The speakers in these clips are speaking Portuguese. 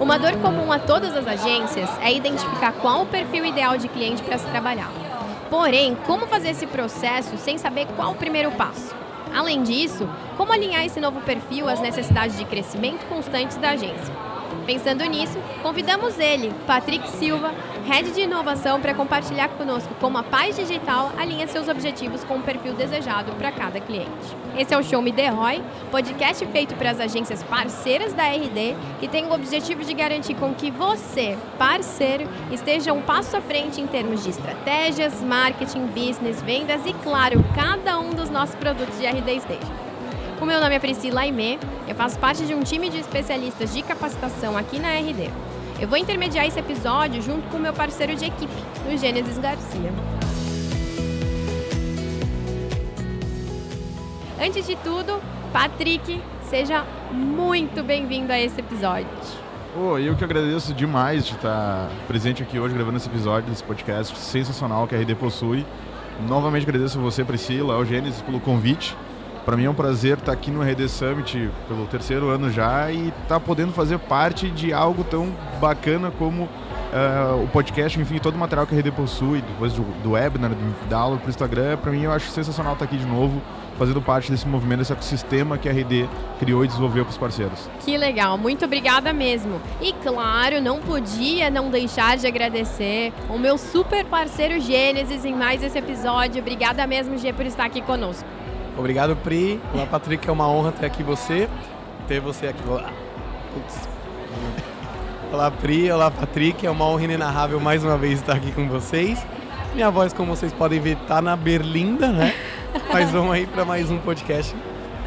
Uma dor comum a todas as agências é identificar qual o perfil ideal de cliente para se trabalhar. Porém, como fazer esse processo sem saber qual o primeiro passo? Além disso, como alinhar esse novo perfil às necessidades de crescimento constantes da agência? Pensando nisso, convidamos ele, Patrick Silva, Head de Inovação, para compartilhar conosco como a Paz Digital alinha seus objetivos com o perfil desejado para cada cliente. Esse é o Show Me The Roy, podcast feito para as agências parceiras da RD, que tem o objetivo de garantir com que você, parceiro, esteja um passo à frente em termos de estratégias, marketing, business, vendas e, claro, cada um dos nossos produtos de RD esteja. O meu nome é Priscila Aimé, eu faço parte de um time de especialistas de capacitação aqui na RD. Eu vou intermediar esse episódio junto com o meu parceiro de equipe, o Gênesis Garcia. Antes de tudo, Patrick, seja muito bem-vindo a esse episódio. Oh, eu que agradeço demais de estar presente aqui hoje gravando esse episódio desse podcast sensacional que a RD possui. Novamente agradeço a você, Priscila, ao Gênesis, pelo convite. Para mim é um prazer estar aqui no RD Summit pelo terceiro ano já e estar tá podendo fazer parte de algo tão bacana como uh, o podcast, enfim, todo o material que a RD possui, depois do, do webinar, da aula para o Instagram. Para mim eu acho sensacional estar aqui de novo fazendo parte desse movimento, desse ecossistema que a RD criou e desenvolveu para os parceiros. Que legal, muito obrigada mesmo. E claro, não podia não deixar de agradecer o meu super parceiro Gênesis em mais esse episódio. Obrigada mesmo, Gê, por estar aqui conosco. Obrigado, Pri. Olá, Patrick. É uma honra ter aqui você. Ter você aqui. Olá, Olá Pri. Olá, Patrick. É uma honra inenarrável mais uma vez estar aqui com vocês. Minha voz, como vocês podem ver, tá na berlinda, né? Mas vamos aí para mais um podcast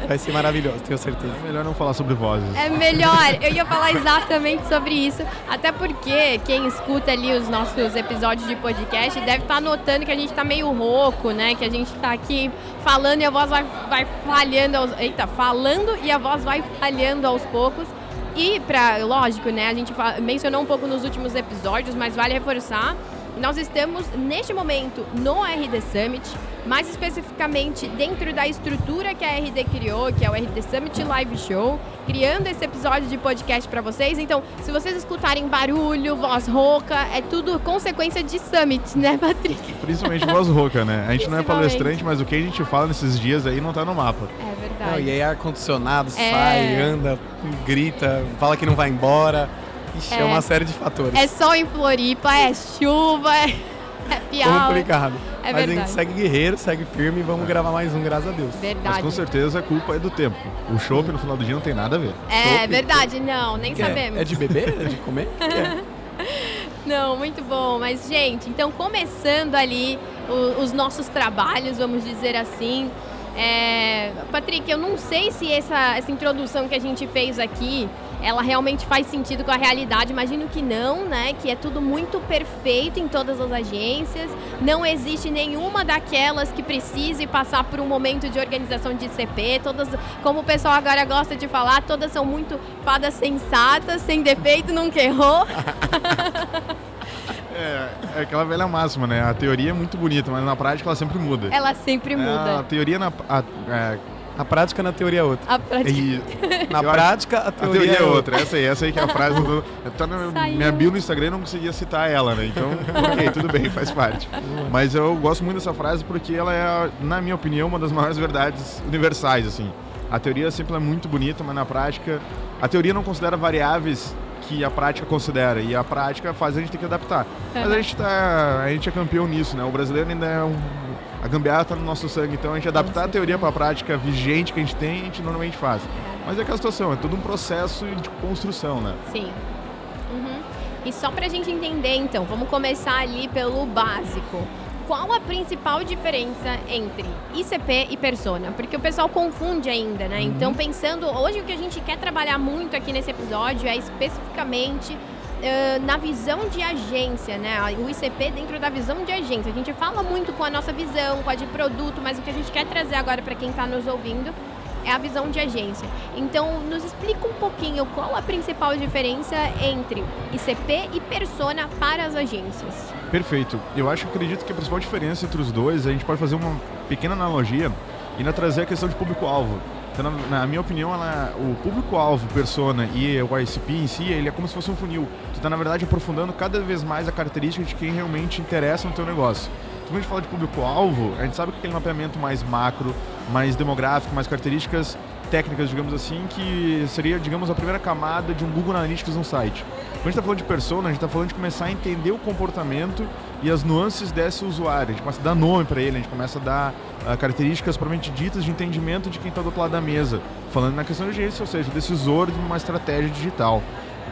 Vai ser maravilhoso, tenho certeza. É melhor não falar sobre vozes. É melhor, eu ia falar exatamente sobre isso. Até porque quem escuta ali os nossos episódios de podcast deve estar tá notando que a gente está meio rouco, né? Que a gente está aqui falando e a voz vai, vai falhando. Aos, eita, falando e a voz vai falhando aos poucos. E, pra, lógico, né? A gente mencionou um pouco nos últimos episódios, mas vale reforçar nós estamos, neste momento, no RD Summit, mais especificamente dentro da estrutura que a RD criou, que é o RD Summit Live Show, criando esse episódio de podcast para vocês. Então, se vocês escutarem barulho, voz rouca, é tudo consequência de Summit, né, Patrick? Principalmente voz rouca, né? A gente não é palestrante, mas o que a gente fala nesses dias aí não tá no mapa. É verdade. Não, e aí ar-condicionado, é... sai, anda, grita, fala que não vai embora. Ixi, é, é uma série de fatores. É sol em Floripa, é chuva, é, é pior. Complicado. É Mas verdade. a gente segue guerreiro, segue firme e vamos gravar mais um, graças a Deus. Verdade. Mas com certeza a culpa é do tempo. O chopp no final do dia não tem nada a ver. É, verdade, não, nem que sabemos. É? é de beber? É de comer? é. Não, muito bom. Mas, gente, então começando ali o, os nossos trabalhos, vamos dizer assim. É, Patrick, eu não sei se essa, essa introdução que a gente fez aqui ela realmente faz sentido com a realidade. Imagino que não, né? Que é tudo muito perfeito em todas as agências. Não existe nenhuma daquelas que precise passar por um momento de organização de CP. Todas, como o pessoal agora gosta de falar, todas são muito fadas sensatas, sem defeito, nunca errou. É, é aquela velha máxima, né? A teoria é muito bonita, mas na prática ela sempre muda. Ela sempre muda. É, a teoria na. A, é, a prática na teoria é outra. A prática. E, na prática, a teoria, a teoria é, é outra. Essa aí, essa aí que é a frase do. Tá na minha bio no Instagram não conseguia citar ela, né? Então, ok, tudo bem, faz parte. Mas eu gosto muito dessa frase porque ela é, na minha opinião, uma das maiores verdades universais, assim. A teoria sempre é muito bonita, mas na prática, a teoria não considera variáveis que a prática considera e a prática faz a gente ter que adaptar. Mas a gente tá, a gente é campeão nisso, né? O brasileiro ainda é um a gambiarra está no nosso sangue, então a gente adaptar a teoria para a prática vigente que a gente tem, a gente normalmente faz. Mas é aquela situação, é todo um processo de construção, né? Sim. Uhum. E só para a gente entender, então, vamos começar ali pelo básico. Qual a principal diferença entre ICP e persona? Porque o pessoal confunde ainda, né? Uhum. Então, pensando, hoje o que a gente quer trabalhar muito aqui nesse episódio é especificamente uh, na visão de agência, né? O ICP dentro da visão de agência. A gente fala muito com a nossa visão, com a de produto, mas o que a gente quer trazer agora para quem está nos ouvindo é a visão de agência. Então, nos explica um pouquinho qual a principal diferença entre ICP e persona para as agências. Perfeito. Eu acho, acredito que a principal diferença entre os dois, a gente pode fazer uma pequena analogia e ainda trazer a questão de público-alvo. Então, na, na minha opinião, ela, o público-alvo, persona e o ICP em si, ele é como se fosse um funil. Tu está, na verdade, aprofundando cada vez mais a característica de quem realmente interessa no teu negócio. Quando a gente fala de público-alvo, a gente sabe que aquele mapeamento mais macro, mais demográfico, mais características técnicas, digamos assim, que seria, digamos, a primeira camada de um Google Analytics no site. Quando a gente está falando de persona, a gente está falando de começar a entender o comportamento e as nuances desse usuário. A gente começa a dar nome para ele, a gente começa a dar uh, características propriamente ditas de entendimento de quem está do outro lado da mesa. Falando na questão de agência, ou seja, decisor de uma estratégia digital.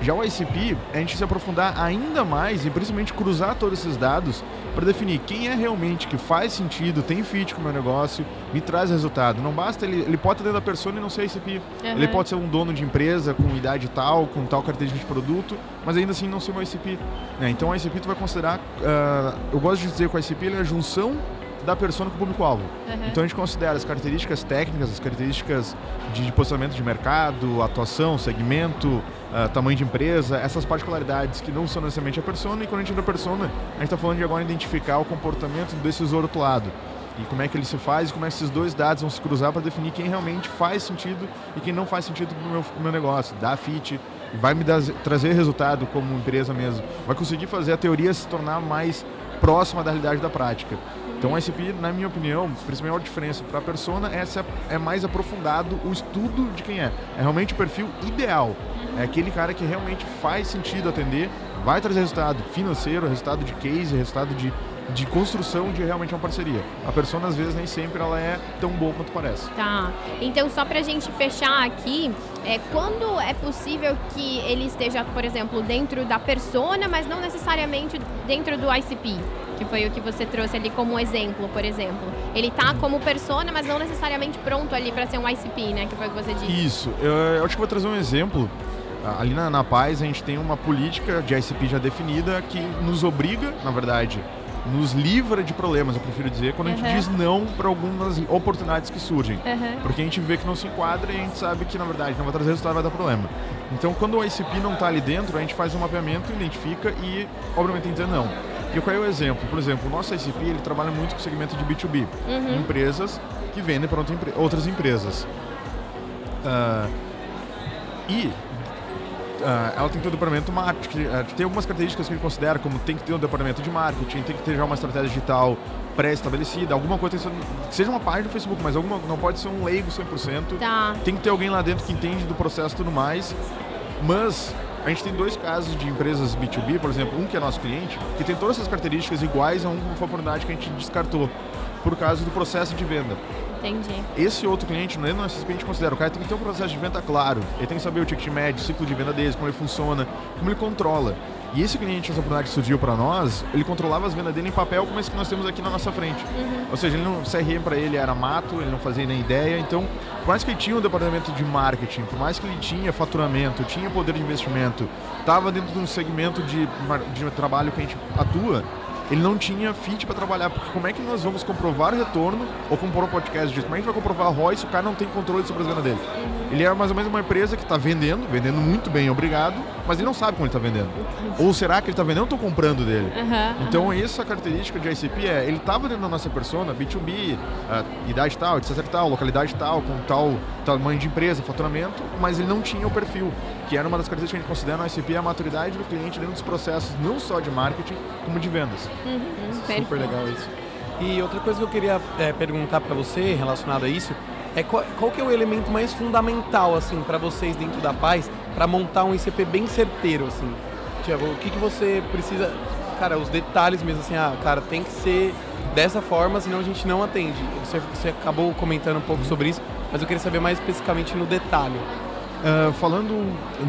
Já o ICP, a gente se aprofundar ainda mais e principalmente cruzar todos esses dados para definir quem é realmente que faz sentido, tem fit com o meu negócio, me traz resultado. Não basta ele, ele pode ter dentro da persona e não ser ICP. Uhum. Ele pode ser um dono de empresa com idade tal, com tal característica de produto, mas ainda assim não ser um ICP. É, então o ICP tu vai considerar, uh, eu gosto de dizer que o ICP é a junção da persona com o público-alvo. Uhum. Então a gente considera as características técnicas, as características de posicionamento de mercado, atuação, segmento, uh, tamanho de empresa, essas particularidades que não são necessariamente a persona, e quando a gente entra a persona, a gente está falando de agora identificar o comportamento desse usuário do outro lado. E como é que ele se faz e como é que esses dois dados vão se cruzar para definir quem realmente faz sentido e quem não faz sentido para o meu, meu negócio. Dá fit, vai me dar, trazer resultado como empresa mesmo. Vai conseguir fazer a teoria se tornar mais próxima da realidade da prática. Então o ICP, na minha opinião, a principal diferença para a persona essa é mais aprofundado o estudo de quem é. É realmente o perfil ideal. É aquele cara que realmente faz sentido atender, vai trazer resultado financeiro, resultado de case, resultado de, de construção de realmente uma parceria. A persona, às vezes, nem sempre ela é tão boa quanto parece. Tá. Então, só para a gente fechar aqui, é, quando é possível que ele esteja, por exemplo, dentro da persona, mas não necessariamente dentro do ICP? Que foi o que você trouxe ali como exemplo, por exemplo. Ele tá como persona, mas não necessariamente pronto ali para ser um ICP, né? Que foi o que você disse. Isso. Eu, eu acho que vou trazer um exemplo. Ali na, na Paz a gente tem uma política de ICP já definida que nos obriga, na verdade, nos livra de problemas, eu prefiro dizer, quando uhum. a gente diz não para algumas oportunidades que surgem. Uhum. Porque a gente vê que não se enquadra e a gente sabe que, na verdade, não vai trazer resultado, vai dar problema. Então, quando o ICP não está ali dentro, a gente faz um mapeamento, identifica e, obviamente, tem que dizer não. E qual é o exemplo? Por exemplo, o nosso ICP ele trabalha muito com o segmento de B2B, uhum. empresas que vendem para outras empresas. Uh, e uh, ela tem que ter um departamento marketing, uh, tem algumas características que ele considera, como tem que ter um departamento de marketing, tem que ter já uma estratégia digital pré-estabelecida, alguma coisa, que seja uma página do Facebook, mas alguma, não pode ser um leigo 100%. Tá. Tem que ter alguém lá dentro que entende do processo e tudo mais. Mas a gente tem dois casos de empresas B2B, por exemplo, um que é nosso cliente, que tem todas essas características iguais a uma oportunidade que a gente descartou por causa do processo de venda. Entendi. Esse outro cliente, não é no SSP, a gente considera, o cara tem que ter um processo de venda claro, ele tem que saber o ticket médio, o ciclo de venda deles, como ele funciona, como ele controla. E esse cliente, essa oportunidade que surgiu para nós, ele controlava as vendas dele em papel, como esse que nós temos aqui na nossa frente. Uhum. Ou seja, ele não, CRM para ele era mato, ele não fazia nem ideia. Então, por mais que ele tinha um departamento de marketing, por mais que ele tinha faturamento, tinha poder de investimento, estava dentro de um segmento de, de trabalho que a gente atua, ele não tinha fit para trabalhar, porque como é que nós vamos comprovar retorno ou compor um podcast disso? Como é que a gente vai comprovar ROI se o cara não tem controle sobre as vendas dele? Ele é mais ou menos uma empresa que está vendendo, vendendo muito bem, obrigado, mas ele não sabe como ele está vendendo. Ou será que ele está vendendo ou estou comprando dele? Uhum, então, uhum. essa característica de ICP é, ele estava dentro da nossa persona, B2B, uh, idade tal, etc tal, localidade tal, com tal tamanho de empresa, faturamento, mas ele não tinha o perfil, que era uma das características que a gente considera no ICP, a maturidade do cliente dentro dos processos, não só de marketing, como de vendas. Uhum, Super legal isso. E outra coisa que eu queria é, perguntar para você relacionado a isso é qual, qual, que é o elemento mais fundamental assim para vocês dentro da Paz para montar um ICP bem certeiro assim. Tiago, o que, que você precisa, cara, os detalhes mesmo assim, ah, cara, tem que ser dessa forma, senão a gente não atende. Você, você acabou comentando um pouco sobre isso, mas eu queria saber mais especificamente no detalhe. Uh, falando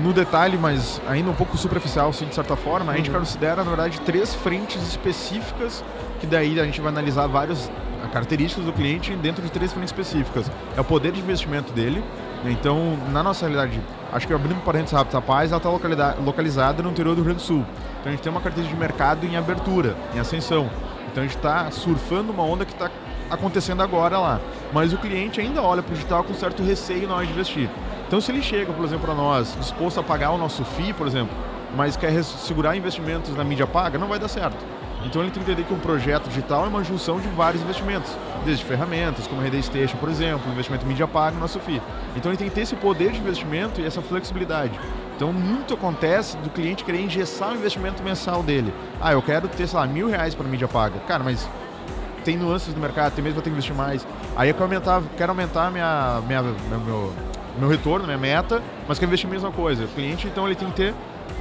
no detalhe, mas ainda um pouco superficial, assim, de certa forma, a gente uhum. considera, na verdade, três frentes específicas, que daí a gente vai analisar várias características do cliente dentro de três frentes específicas. É o poder de investimento dele, então, na nossa realidade, acho que abrindo parênteses rápido, a Paz está localizada no interior do Rio Grande do Sul. Então, a gente tem uma característica de mercado em abertura, em ascensão. Então, a gente está surfando uma onda que está acontecendo agora lá. Mas o cliente ainda olha para o digital com certo receio na hora de investir. Então, se ele chega, por exemplo, para nós, disposto a pagar o nosso FII, por exemplo, mas quer segurar investimentos na mídia paga, não vai dar certo. Então ele tem que entender que um projeto digital é uma junção de vários investimentos, desde ferramentas, como a Rede Station, por exemplo, investimento mídia paga no nosso FII. Então ele tem que ter esse poder de investimento e essa flexibilidade. Então muito acontece do cliente querer engessar o investimento mensal dele. Ah, eu quero ter, sei lá, mil reais para mídia paga. Cara, mas tem nuances do mercado, tem mesmo que eu tenho que investir mais. Aí eu quero aumentar, quero aumentar minha, minha, meu, meu, meu retorno, minha meta, mas quero investir a mesma coisa. O cliente, então, ele tem que ter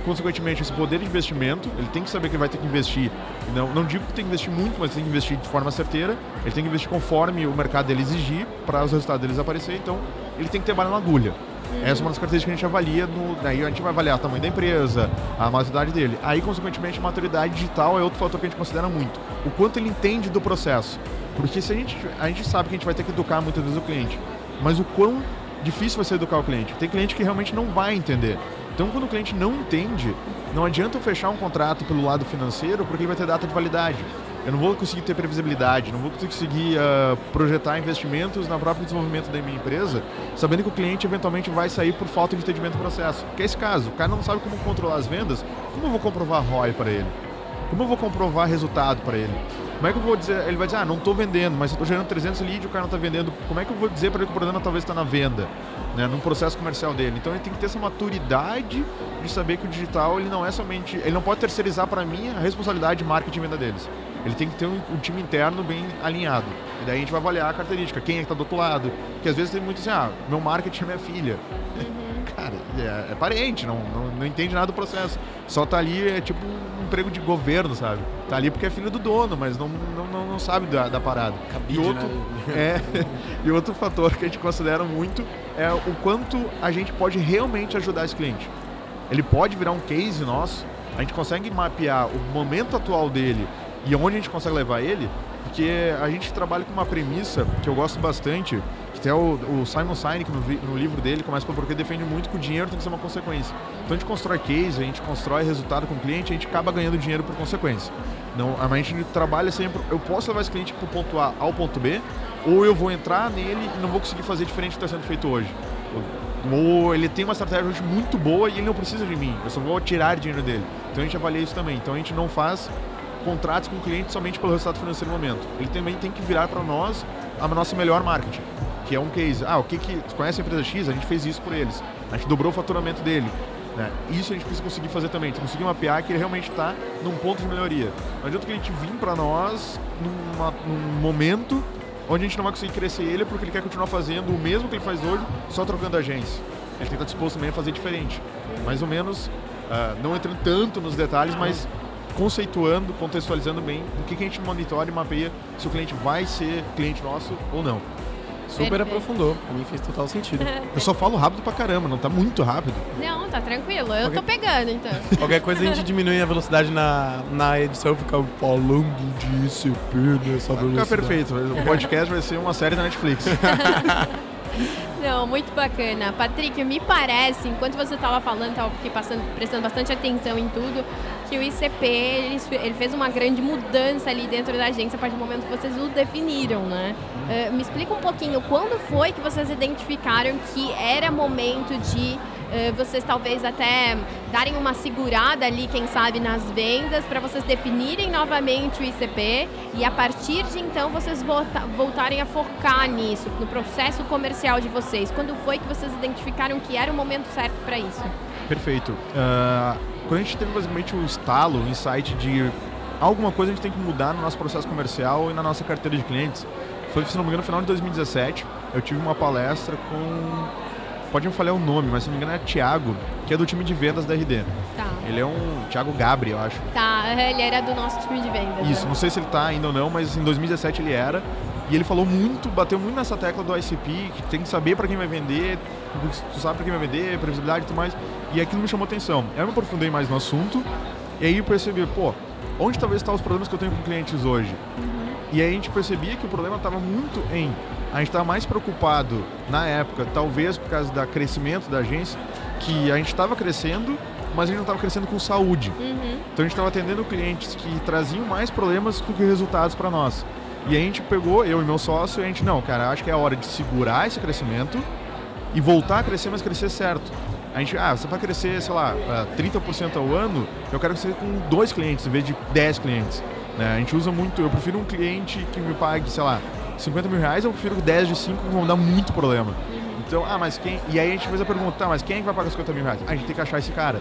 consequentemente, esse poder de investimento, ele tem que saber que ele vai ter que investir. Não, não digo que tem que investir muito, mas tem que investir de forma certeira. Ele tem que investir conforme o mercado dele exigir para os resultados deles aparecer. Então, ele tem que ter bala na agulha. Essa é uma das características que a gente avalia. No, daí a gente vai avaliar o tamanho da empresa, a maturidade dele. Aí, consequentemente, a maturidade digital é outro fator que a gente considera muito. O quanto ele entende do processo. Porque se a gente, a gente sabe que a gente vai ter que educar muitas vezes o cliente, mas o quão difícil ser educar o cliente. Tem cliente que realmente não vai entender. Então, quando o cliente não entende, não adianta eu fechar um contrato pelo lado financeiro porque ele vai ter data de validade. Eu não vou conseguir ter previsibilidade, não vou conseguir uh, projetar investimentos no próprio desenvolvimento da minha empresa, sabendo que o cliente eventualmente vai sair por falta de entendimento do processo. Que é esse caso, o cara não sabe como controlar as vendas, como eu vou comprovar ROI para ele? Como eu vou comprovar resultado para ele? Como é que eu vou dizer? Ele vai dizer, ah, não estou vendendo, mas eu estou gerando 300 leads e o cara não está vendendo. Como é que eu vou dizer para ele que o problema talvez está na venda? né, num processo comercial dele. Então ele tem que ter essa maturidade de saber que o digital ele não é somente, ele não pode terceirizar para mim a responsabilidade de marketing e venda deles. Ele tem que ter um, um, time interno bem alinhado. E daí a gente vai avaliar a característica, quem é que está do outro lado. Porque às vezes tem muito assim, ah, meu marketing é minha filha. Uhum. Cara, é, é, parente, não, não, não, entende nada do processo. Só tá ali, é tipo um emprego de governo, sabe? Tá ali porque é filho do dono, mas não, não, não, não sabe da, da parada. Cabide, e outro, né? é, e outro fator que a gente considera muito é o quanto a gente pode realmente ajudar esse cliente. Ele pode virar um case nosso, a gente consegue mapear o momento atual dele e onde a gente consegue levar ele, porque a gente trabalha com uma premissa que eu gosto bastante, até o, o Simon Sinek, no, no, livro dele, começa por porque defende muito que o dinheiro tem que ser uma consequência. Então a gente constrói case, a gente constrói resultado com o cliente, a gente acaba ganhando dinheiro por consequência. Não, a gente trabalha sempre, eu posso levar esse cliente para o ponto A ao ponto B, ou eu vou entrar nele e não vou conseguir fazer diferente do que está sendo feito hoje. Ou ele tem uma estratégia hoje muito boa e ele não precisa de mim, eu só vou tirar dinheiro dele. Então a gente avalia isso também. Então a gente não faz contratos com o cliente somente pelo resultado financeiro no momento. Ele também tem que virar para nós a nossa melhor marketing, que é um case. Ah, o que que. Você conhece a empresa X? A gente fez isso por eles. A gente dobrou o faturamento dele. Né? Isso a gente precisa conseguir fazer também. Conseguir mapear que ele realmente está num ponto de melhoria. Não adianta o cliente vir para nós numa, num momento onde a gente não vai conseguir crescer ele porque ele quer continuar fazendo o mesmo que ele faz hoje, só trocando agência. Ele tem que estar disposto também a fazer diferente. Mais ou menos, uh, não entrando tanto nos detalhes, mas conceituando, contextualizando bem o que, que a gente monitora e mapeia se o cliente vai ser cliente nosso ou não. Super Perfeito. aprofundou, pra mim fez total sentido. eu só falo rápido pra caramba, não tá muito rápido. Não, tá tranquilo, eu Qualquer... tô pegando então. Qualquer coisa a gente diminui a velocidade na, na edição, fica falando de ICP nessa velocidade. Fica perfeito, o podcast vai ser uma série da Netflix. Não, muito bacana. Patrick, me parece, enquanto você estava falando, estava prestando bastante atenção em tudo, que o ICP ele, ele, fez uma grande mudança ali dentro da agência a partir do momento que vocês o definiram, né? Uh, me explica um pouquinho, quando foi que vocês identificaram que era momento de uh, vocês talvez até darem uma segurada ali, quem sabe, nas vendas, para vocês definirem novamente o ICP e a partir de então vocês volta voltarem a focar nisso, no processo comercial de vocês? Quando foi que vocês identificaram que era o momento certo para isso? Perfeito. Uh, quando a gente teve basicamente o estalo, o insight de alguma coisa a gente tem que mudar no nosso processo comercial e na nossa carteira de clientes, foi, se não me engano, no final de 2017. Eu tive uma palestra com. Pode me falar o nome, mas se não me engano é Thiago, que é do time de vendas da RD. Tá. Ele é um Thiago Gabri, eu acho. Tá, ele era do nosso time de vendas. Isso, né? não sei se ele tá ainda ou não, mas em 2017 ele era. E ele falou muito, bateu muito nessa tecla do ICP, que tem que saber para quem vai vender, tu sabe para quem vai vender, previsibilidade e tudo mais. E aquilo me chamou atenção. Eu me aprofundei mais no assunto, e aí eu percebi, pô, onde talvez estão os problemas que eu tenho com clientes hoje? E aí a gente percebia que o problema estava muito em. A gente estava mais preocupado na época, talvez por causa do crescimento da agência, que a gente estava crescendo, mas a gente não estava crescendo com saúde. Uhum. Então a gente estava atendendo clientes que traziam mais problemas do que resultados para nós. E a gente pegou, eu e meu sócio, e a gente, não, cara, acho que é a hora de segurar esse crescimento e voltar a crescer, mas crescer certo. A gente, ah, você vai crescer, sei lá, 30% ao ano, eu quero crescer com dois clientes em vez de 10 clientes. Né? A gente usa muito, eu prefiro um cliente que me pague, sei lá, 50 mil reais, eu prefiro 10 de 5 que vão dar muito problema. Então, ah, mas quem. E aí a gente fez a pergunta, tá, mas quem é que vai pagar 50 mil reais? Ah, a gente tem que achar esse cara.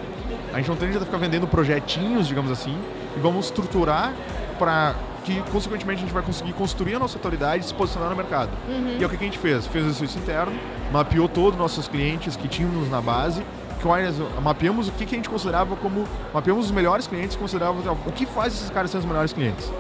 A gente não tem que ficar vendendo projetinhos, digamos assim, e vamos estruturar para que, consequentemente, a gente vai conseguir construir a nossa autoridade e se posicionar no mercado. Uhum. E é o que a gente fez? Fez o exercício interno, mapeou todos os nossos clientes que tínhamos na base, quais, mapeamos o que, que a gente considerava como. Mapeamos os melhores clientes, considerávamos o que faz esses caras serem os melhores clientes.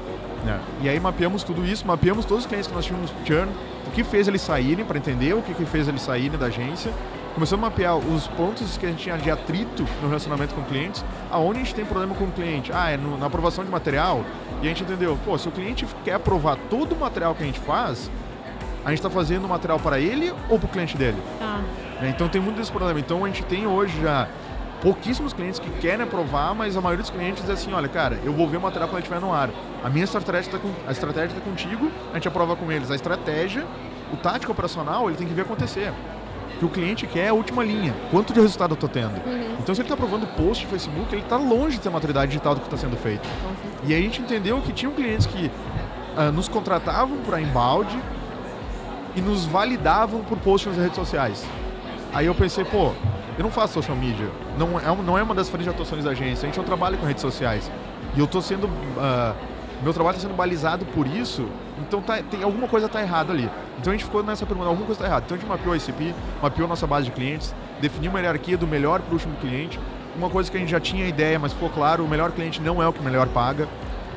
Né? E aí mapeamos tudo isso, mapeamos todos os clientes que nós tínhamos churn, o que fez eles saírem, para entender o que, que fez eles saírem da agência. Começamos a mapear os pontos que a gente tinha de atrito no relacionamento com clientes, aonde a gente tem problema com o cliente. Ah, é no, na aprovação de material. E a gente entendeu, pô, se o cliente quer aprovar todo o material que a gente faz, a gente está fazendo o material para ele ou para o cliente dele? Tá. Então tem muito desse problema. Então a gente tem hoje já pouquíssimos clientes que querem aprovar, mas a maioria dos clientes diz assim, olha, cara, eu vou ver o material quando estiver no ar. A minha estratégia está com, a estratégia está contigo, a gente aprova com eles. A estratégia, o tático operacional, ele tem que ver acontecer. Que o cliente quer é a última linha. Quanto de resultado eu estou tendo? Uhum. Então, se ele está aprovando post de Facebook, ele está longe de ter a maturidade digital do que está sendo feito. E aí a gente entendeu que tinham clientes que uh, nos contratavam para embalde e nos validavam por posts nas redes sociais. Aí eu pensei, pô, eu não faço social media. Não é, não é uma das frentes de atuações da agência. A gente não trabalha com redes sociais. E eu estou sendo. Uh, meu trabalho está sendo balizado por isso, então tá, tem, alguma coisa está errada ali. Então a gente ficou nessa pergunta, alguma coisa está errada. Então a gente mapeou a ICP, mapeou nossa base de clientes, definiu uma hierarquia do melhor para o último cliente. Uma coisa que a gente já tinha ideia, mas ficou claro, o melhor cliente não é o que melhor paga.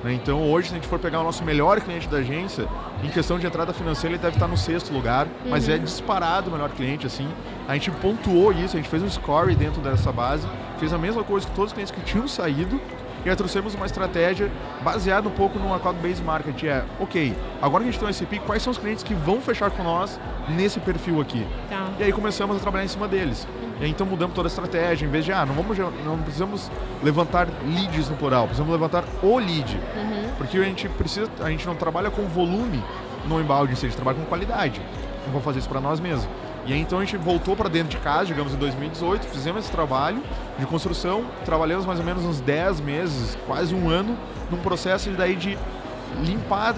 Né? Então hoje, se a gente for pegar o nosso melhor cliente da agência, em questão de entrada financeira, ele deve estar no sexto lugar, uhum. mas é disparado o melhor cliente, assim. A gente pontuou isso, a gente fez um score dentro dessa base, fez a mesma coisa que todos os clientes que tinham saído, e aí trouxemos uma estratégia baseada um pouco no account-based marketing. É, ok, agora que a gente tem um SCP, quais são os clientes que vão fechar com nós nesse perfil aqui? Tá. E aí começamos a trabalhar em cima deles. E aí, então mudamos toda a estratégia. Em vez de, ah, não, vamos, não precisamos levantar leads no plural, precisamos levantar o lead. Uhum. Porque a gente precisa, a gente não trabalha com volume no embalde, a gente trabalha com qualidade. Não vamos fazer isso para nós mesmos. E aí então a gente voltou para dentro de casa, digamos, em 2018, fizemos esse trabalho de construção, trabalhamos mais ou menos uns 10 meses, quase um ano, num processo daí de limpar,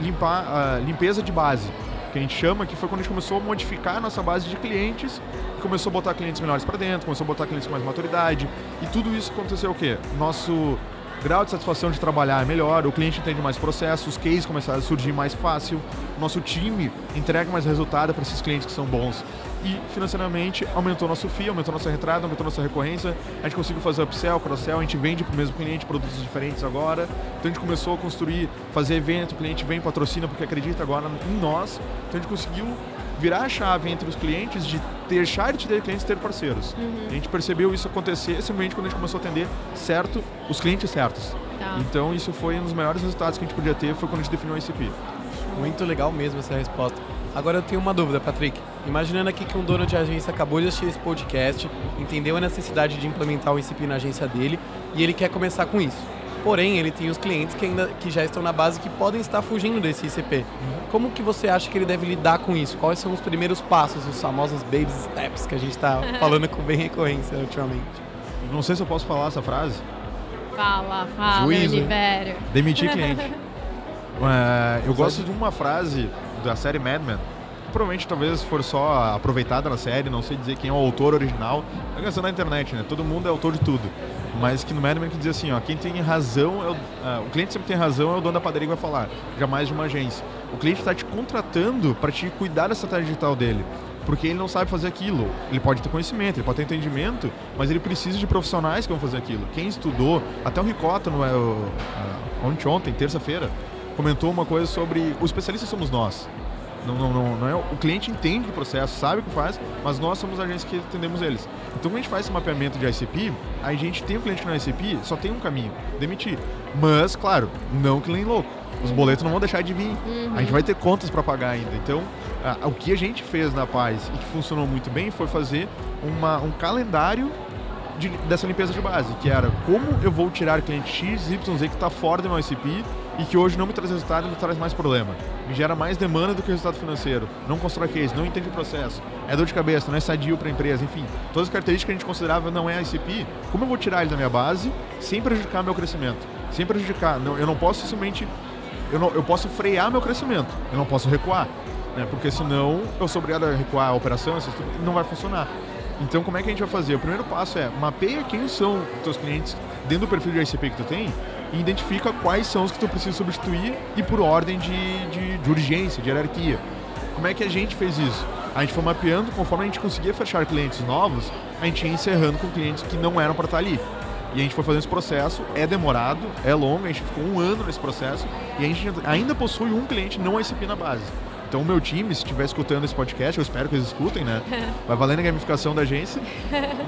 limpar, uh, limpeza de base, que a gente chama, que foi quando a gente começou a modificar a nossa base de clientes, começou a botar clientes melhores para dentro, começou a botar clientes com mais maturidade, e tudo isso aconteceu o quê? Nosso grau de satisfação de trabalhar é melhor, o cliente entende mais processos, os cases começaram a surgir mais fácil, nosso time entrega mais resultado para esses clientes que são bons. E financeiramente aumentou nosso FII, aumentou nossa entrada, aumentou nossa recorrência, a gente conseguiu fazer upsell, cross-sell, a gente vende para o mesmo cliente produtos diferentes agora. Então a gente começou a construir, fazer evento, o cliente vem, patrocina porque acredita agora em nós. Então a gente conseguiu virar a chave entre os clientes de deixar de ter clientes e ter parceiros. Uhum. A gente percebeu isso acontecer simplesmente quando a gente começou a atender certo os clientes certos. Tá. Então isso foi um dos melhores resultados que a gente podia ter, foi quando a gente definiu o ICP. Muito legal mesmo essa resposta. Agora eu tenho uma dúvida, Patrick. Imaginando aqui que um dono de agência acabou de assistir esse podcast, entendeu a necessidade de implementar o ICP na agência dele e ele quer começar com isso. Porém, ele tem os clientes que ainda que já estão na base que podem estar fugindo desse ICP. Uhum. Como que você acha que ele deve lidar com isso? Quais são os primeiros passos, os famosos baby steps que a gente está falando com bem recorrência ultimamente? Não sei se eu posso falar essa frase. Fala, fala, Juízo. Libério. Demitir cliente. é, eu gosto de uma frase da série Mad Men, provavelmente talvez for só aproveitada na série, não sei dizer quem é o autor original. É questão na internet, né? Todo mundo é autor de tudo mas que no Management que dizia assim, ó, quem tem razão, é o, uh, o cliente sempre tem razão, é o dono da padaria que vai falar, jamais de uma agência. O cliente está te contratando para te cuidar da estratégia digital dele, porque ele não sabe fazer aquilo. Ele pode ter conhecimento, ele pode ter entendimento, mas ele precisa de profissionais que vão fazer aquilo. Quem estudou, até o Ricota, no, uh, ontem, ontem terça-feira, comentou uma coisa sobre os especialistas somos nós. Não, não, não, não é, o cliente entende o processo, sabe o que faz, mas nós somos a agência que atendemos eles. Então, quando a gente faz esse mapeamento de ICP, a gente tem um cliente que não é ICP, só tem um caminho, demitir. Mas, claro, não que nem louco. Os boletos não vão deixar de vir. Uhum. A gente vai ter contas para pagar ainda. Então, a, o que a gente fez na Paz e que funcionou muito bem foi fazer uma, um calendário de, dessa limpeza de base, que era como eu vou tirar cliente X, Y, Z que está fora do meu ICP e que hoje não me traz resultado me traz mais problema. Me gera mais demanda do que resultado financeiro. Não constrói case, não entende o processo. É dor de cabeça, não é sadio para a empresa, enfim. Todas as características que a gente considerava não é ICP, como eu vou tirar ele da minha base sem prejudicar meu crescimento? sem prejudicar. Não, eu não posso simplesmente. Eu, não, eu posso frear meu crescimento, eu não posso recuar. Né? Porque senão eu sou obrigado a recuar a operação, não vai funcionar. Então, como é que a gente vai fazer? O primeiro passo é mapeia quem são os teus clientes dentro do perfil de ICP que tu tem e identifica quais são os que tu precisa substituir e por ordem de, de, de urgência, de hierarquia. Como é que a gente fez isso? A gente foi mapeando, conforme a gente conseguia fechar clientes novos, a gente ia encerrando com clientes que não eram para estar ali. E a gente foi fazendo esse processo, é demorado, é longo, a gente ficou um ano nesse processo e a gente ainda possui um cliente não ICP na base. Então o meu time, se estiver escutando esse podcast, eu espero que eles escutem, né? Vai valendo a gamificação da agência.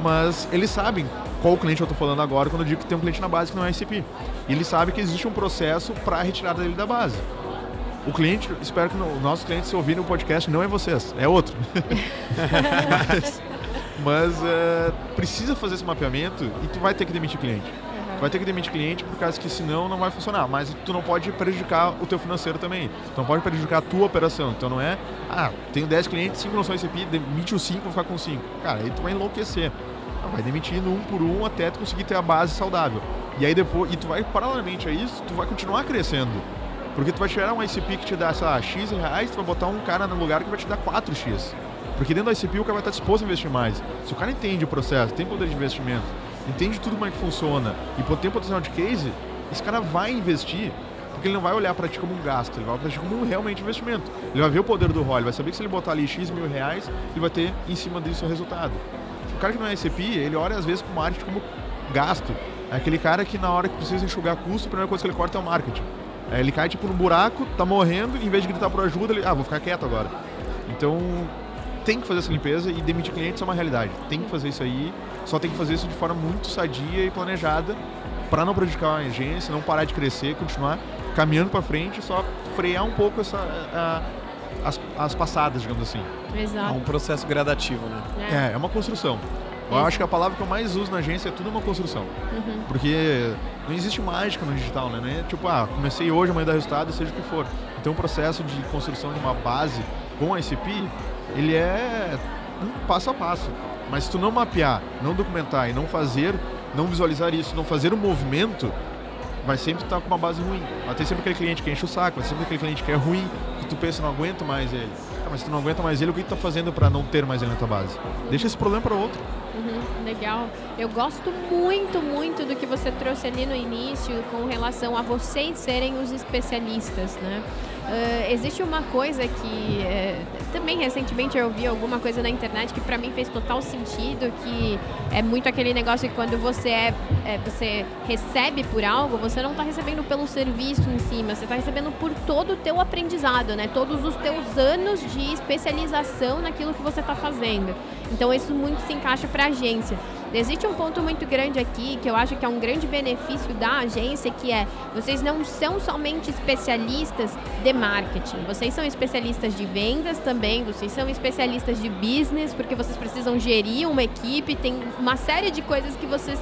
Mas eles sabem qual cliente eu estou falando agora quando eu digo que tem um cliente na base que não é ICP. E ele sabe que existe um processo para a retirada dele da base. O cliente, espero que o nosso cliente se ouvir no podcast não é vocês, é outro. mas mas é, precisa fazer esse mapeamento e tu vai ter que demitir cliente. Vai ter que demitir cliente por causa que senão não vai funcionar. Mas tu não pode prejudicar o teu financeiro também. Tu não pode prejudicar a tua operação. Então não é, ah, tenho 10 clientes, 5 não são ICP, demite os 5, vou ficar com 5. Cara, aí tu vai enlouquecer. Vai demitindo um por um até tu conseguir ter a base saudável. E aí depois, e tu vai, paralelamente a isso, tu vai continuar crescendo. Porque tu vai tirar um ICP que te dá, sei lá, X reais, tu vai botar um cara no lugar que vai te dar 4X. Porque dentro do ICP o cara vai estar disposto a investir mais. Se o cara entende o processo, tem poder de investimento, entende tudo como é que funciona e tem potencial de case, esse cara vai investir porque ele não vai olhar para ti como um gasto, ele vai olhar para ti como um realmente investimento. Ele vai ver o poder do ROI, vai saber que se ele botar ali X mil reais, ele vai ter em cima disso o resultado. O cara que não é ICP, ele olha às vezes o marketing como gasto. É aquele cara que na hora que precisa enxugar custo, a primeira coisa que ele corta é o marketing. É, ele cai tipo no buraco, tá morrendo, em vez de gritar por ajuda, ele, ah, vou ficar quieto agora. Então, tem que fazer essa limpeza e demitir clientes é uma realidade. Tem que fazer isso aí, só tem que fazer isso de forma muito sadia e planejada para não prejudicar a agência, não parar de crescer, continuar caminhando para frente, só frear um pouco essa, a, as, as passadas, digamos assim. Exato. É um processo gradativo, né? É, é, é uma construção. Eu acho que a palavra que eu mais uso na agência é tudo uma construção. Uhum. Porque não existe mágica no digital, né? É tipo, ah, comecei hoje, amanhã dá resultado, seja o que for. Então o processo de construção de uma base com a ICP ele é um passo a passo. Mas se tu não mapear, não documentar e não fazer, não visualizar isso, não fazer o um movimento, vai sempre estar com uma base ruim. Vai ter sempre aquele cliente que enche o saco, vai ter sempre aquele cliente que é ruim, que tu pensa, não aguento mais ele. Ah, mas se tu não aguenta mais ele, o que tu tá fazendo para não ter mais ele na tua base? Deixa esse problema para outro. Uhum, legal. Eu gosto muito, muito do que você trouxe ali no início com relação a vocês serem os especialistas, né? Uh, existe uma coisa que uh, também recentemente eu ouvi alguma coisa na internet que para mim fez total sentido, que é muito aquele negócio que quando você é, é você recebe por algo, você não está recebendo pelo serviço em cima, você está recebendo por todo o teu aprendizado, né? Todos os teus anos de especialização naquilo que você está fazendo. Então isso muito se encaixa para agência. Existe um ponto muito grande aqui que eu acho que é um grande benefício da agência, que é vocês não são somente especialistas de marketing, vocês são especialistas de vendas também, vocês são especialistas de business, porque vocês precisam gerir uma equipe, tem uma série de coisas que vocês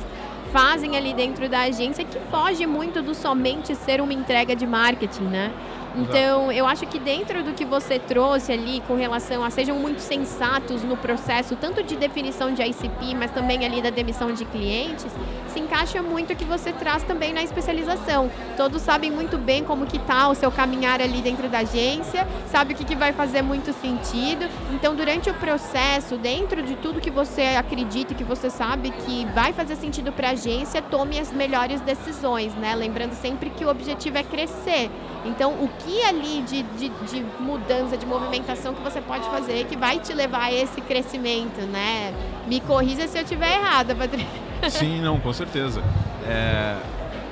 fazem ali dentro da agência que foge muito do somente ser uma entrega de marketing, né? Então, eu acho que dentro do que você trouxe ali com relação a sejam muito sensatos no processo, tanto de definição de ICP, mas também ali da demissão de clientes, se encaixa muito o que você traz também na especialização. Todos sabem muito bem como que tá o seu caminhar ali dentro da agência, sabe o que, que vai fazer muito sentido. Então, durante o processo, dentro de tudo que você acredita e que você sabe que vai fazer sentido para a agência, tome as melhores decisões, né? Lembrando sempre que o objetivo é crescer. Então, o que ali de, de, de, mudança, de movimentação que você pode fazer que vai te levar a esse crescimento, né? Me corrija se eu estiver errada, Patrícia. Sim, não, com certeza. É,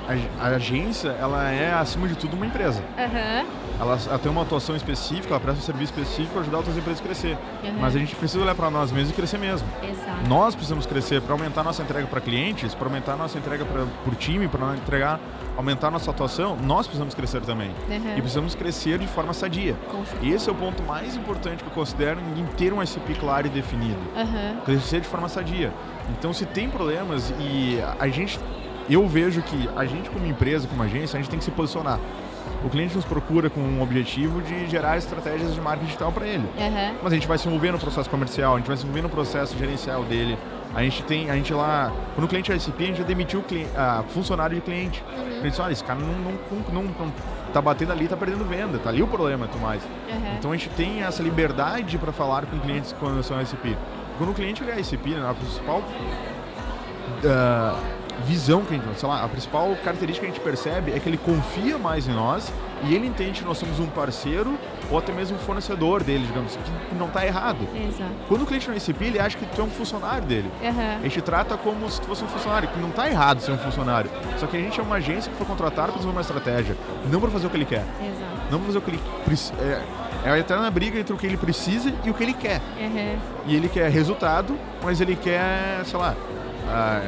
a, a, agência, ela é, acima de tudo, uma empresa. Uhum. Ela, ela, tem uma atuação específica, ela presta um serviço específico para ajudar outras empresas a crescer. Uhum. Mas a gente precisa olhar para nós mesmos e crescer mesmo. Exato. Nós precisamos crescer para aumentar nossa entrega para clientes, para aumentar nossa entrega para o time, para entregar, aumentar nossa atuação. Nós precisamos crescer também. Uhum. E precisamos crescer de forma sadia. E esse é o ponto mais importante que eu considero em ter um SP claro e definido. Crescer de forma sadia. Então, se tem problemas e a gente eu vejo que a gente como empresa, como agência, a gente tem que se posicionar. O cliente nos procura com um objetivo de gerar estratégias de marketing digital para ele. Uhum. Mas a gente vai se envolver no processo comercial, a gente vai se envolver no processo gerencial dele, A gente tem, a gente lá, quando o cliente é ICP, a gente já demitiu o cliente, a funcionário de cliente. Uhum. A gente disse, olha, esse cara não, não, não, não tá batendo ali, tá perdendo venda, tá ali o problema, tu mais. Uhum. Então a gente tem essa liberdade para falar com clientes quando são ICP. Quando o cliente é ICP, né, a principal uh, visão que a gente, sei lá, a principal característica que a gente percebe é que ele confia mais em nós e ele entende que nós somos um parceiro ou até mesmo um fornecedor dele, digamos, que não está errado. Exato. Quando o cliente não ICP, ele acha que tu é um funcionário dele. Uhum. A gente trata como se tu fosse um funcionário, que não está errado ser um funcionário. Só que a gente é uma agência que foi contratada para desenvolver uma estratégia, não para fazer o que ele quer. Exato. Não para fazer o que ele precisa. É, é a eterna briga entre o que ele precisa e o que ele quer. Uhum. E ele quer resultado, mas ele quer, sei lá. Ah,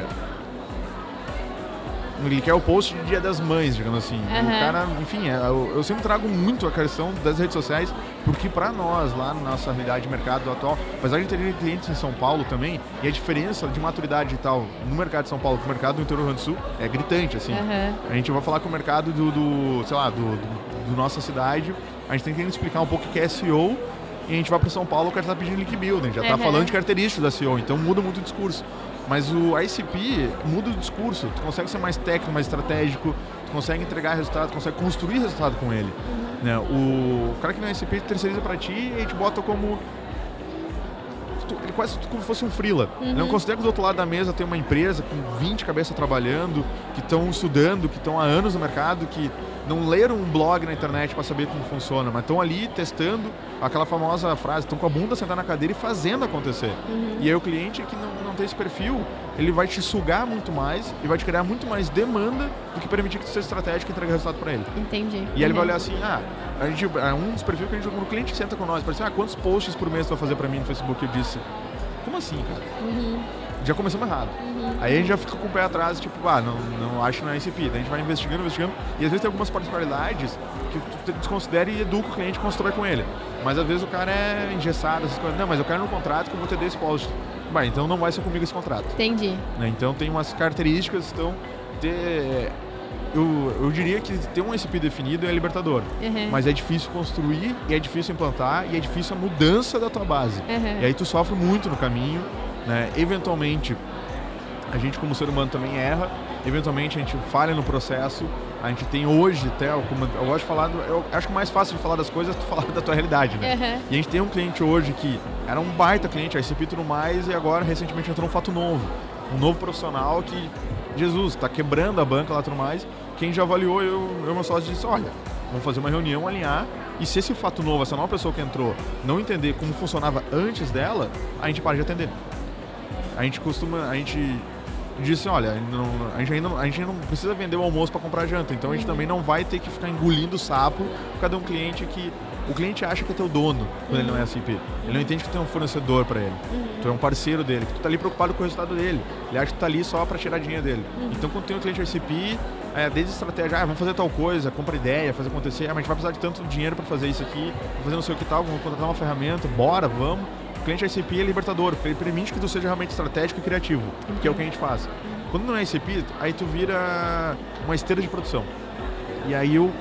ele quer o post de Dia das Mães, digamos assim. Uhum. O cara, enfim, é, eu, eu, sempre trago muito a questão das redes sociais, porque para nós, lá na nossa realidade de mercado atual, apesar de ter clientes em São Paulo também, e a diferença de maturidade e tal no mercado de São Paulo com o mercado do interior do Rio Grande do Sul é gritante, assim. Uhum. A gente vai falar com o mercado do, do sei lá, do, do, do, nossa cidade, a gente tem que explicar um pouco o que é SEO, e a gente vai para São Paulo, o cara está pedindo link building, já está Uhum. falando de características da SEO, então muda muito o discurso. Mas o ICP muda o discurso, tu consegue ser mais técnico, mais estratégico, tu consegue entregar resultado, tu consegue construir resultado com ele. Uhum. Né? O cara que não é ICP terceiriza para ti e gente bota como ele quase como fosse um freela. Uhum. Eu não considero que do outro lado da mesa tem uma empresa com 20 cabeças trabalhando, que estão estudando, que estão há anos no mercado, que não leram um blog na internet para saber como funciona, mas estão ali testando aquela famosa frase, estão com a bunda sentada na cadeira e fazendo acontecer. Uhum. E aí o cliente que não, não tem esse perfil, ele vai te sugar muito mais e vai te criar muito mais demanda do que permitir que tu seja estratégico e entregue resultado para ele. Entendi. E aí ele vai Uhum. olhar assim, ah, a gente, é um dos perfis que a gente quando o cliente senta com nós, para assim, ah, quantos posts por mês tu vai fazer para mim no Facebook? Eu disse, como assim, cara? Uhum. Já começamos errado. Aí a gente já fica com o pé atrás, tipo, ah, não, não acho que não é ICP. Daí a gente vai investigando, investigando, e às vezes tem algumas particularidades que tu desconsidera e educa o cliente, constrói com ele. Mas às vezes o cara é engessado, essas coisas. Não, mas eu quero no contrato que eu vou ter post. Bah, então não vai ser comigo esse contrato. Entendi. né? Então tem umas características, então ter, eu, eu diria que ter um ICP definido é libertador. Uhum. Mas é difícil construir, e é difícil implantar, e é difícil a mudança da tua base. Uhum. E aí tu sofre muito no caminho, né? Eventualmente, a gente como ser humano também erra, eventualmente a gente falha no processo. A gente tem hoje, até, como eu gosto de falar, do- eu acho que mais fácil de falar das coisas é tu falar da tua realidade, né? Uhum. E a gente tem um cliente hoje que era um baita cliente, ICP e tudo mais, e agora recentemente entrou um fato novo. Um novo profissional que, Jesus, está quebrando a banca lá tudo mais. Quem já avaliou, eu e meu sócio disse, olha, vamos fazer uma reunião, alinhar, e se esse fato novo, essa nova pessoa que entrou, não entender como funcionava antes dela, a gente para de atender. A gente costuma, a gente disse, olha, não- a, gente ainda, não- a gente não precisa vender o almoço para comprar janta, então a gente também não vai ter que ficar engolindo o sapo por cada um cliente que o cliente acha que é teu dono quando ele não é SIP. Ele não entende que tu é um fornecedor para ele. Tu é um parceiro dele, que tu tá ali preocupado com o resultado dele. Ele acha que tu tá ali só para tirar dinheiro dele. Então quando tem um cliente SCP, é, desde estratégia, ah, vamos fazer tal coisa, compra ideia, fazer acontecer, ah, mas a gente vai precisar de tanto dinheiro para fazer isso aqui, vou fazer não sei o que tal, vamos contratar uma ferramenta, bora, vamos. Cliente ICP é libertador, porque ele permite que tu seja realmente estratégico e criativo, que é o que a gente faz. Quando não é ICP, aí tu vira uma esteira de produção. E aí eu,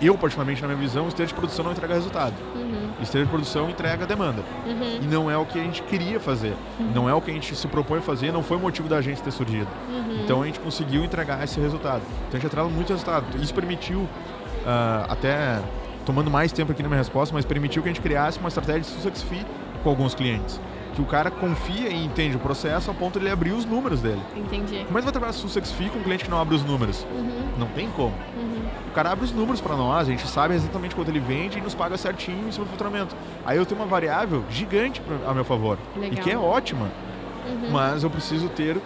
eu particularmente na minha visão, esteira de produção não entrega resultado. Uhum. Esteira de produção entrega demanda. Uhum. E não é o que a gente queria fazer. Não é o que a gente se propõe a fazer, não foi o motivo da gente ter surgido. Uhum. Então a gente conseguiu entregar esse resultado. Então a gente atrela muito resultado. Isso permitiu, ah, até tomando mais tempo aqui na minha resposta, mas permitiu que a gente criasse uma estratégia de success fee com alguns clientes. Que o cara confia e entende o processo a ponto de ele abrir os números dele. Entendi. Como é que vai trabalhar success fee com um cliente que não abre os números? Uhum. Não tem como. Uhum. O cara abre os números para nós, a gente sabe exatamente quanto ele vende e nos paga certinho em cima do faturamento. Aí eu tenho uma variável gigante pra- a meu favor. Legal. E que é ótima. Uhum. Mas eu preciso ter.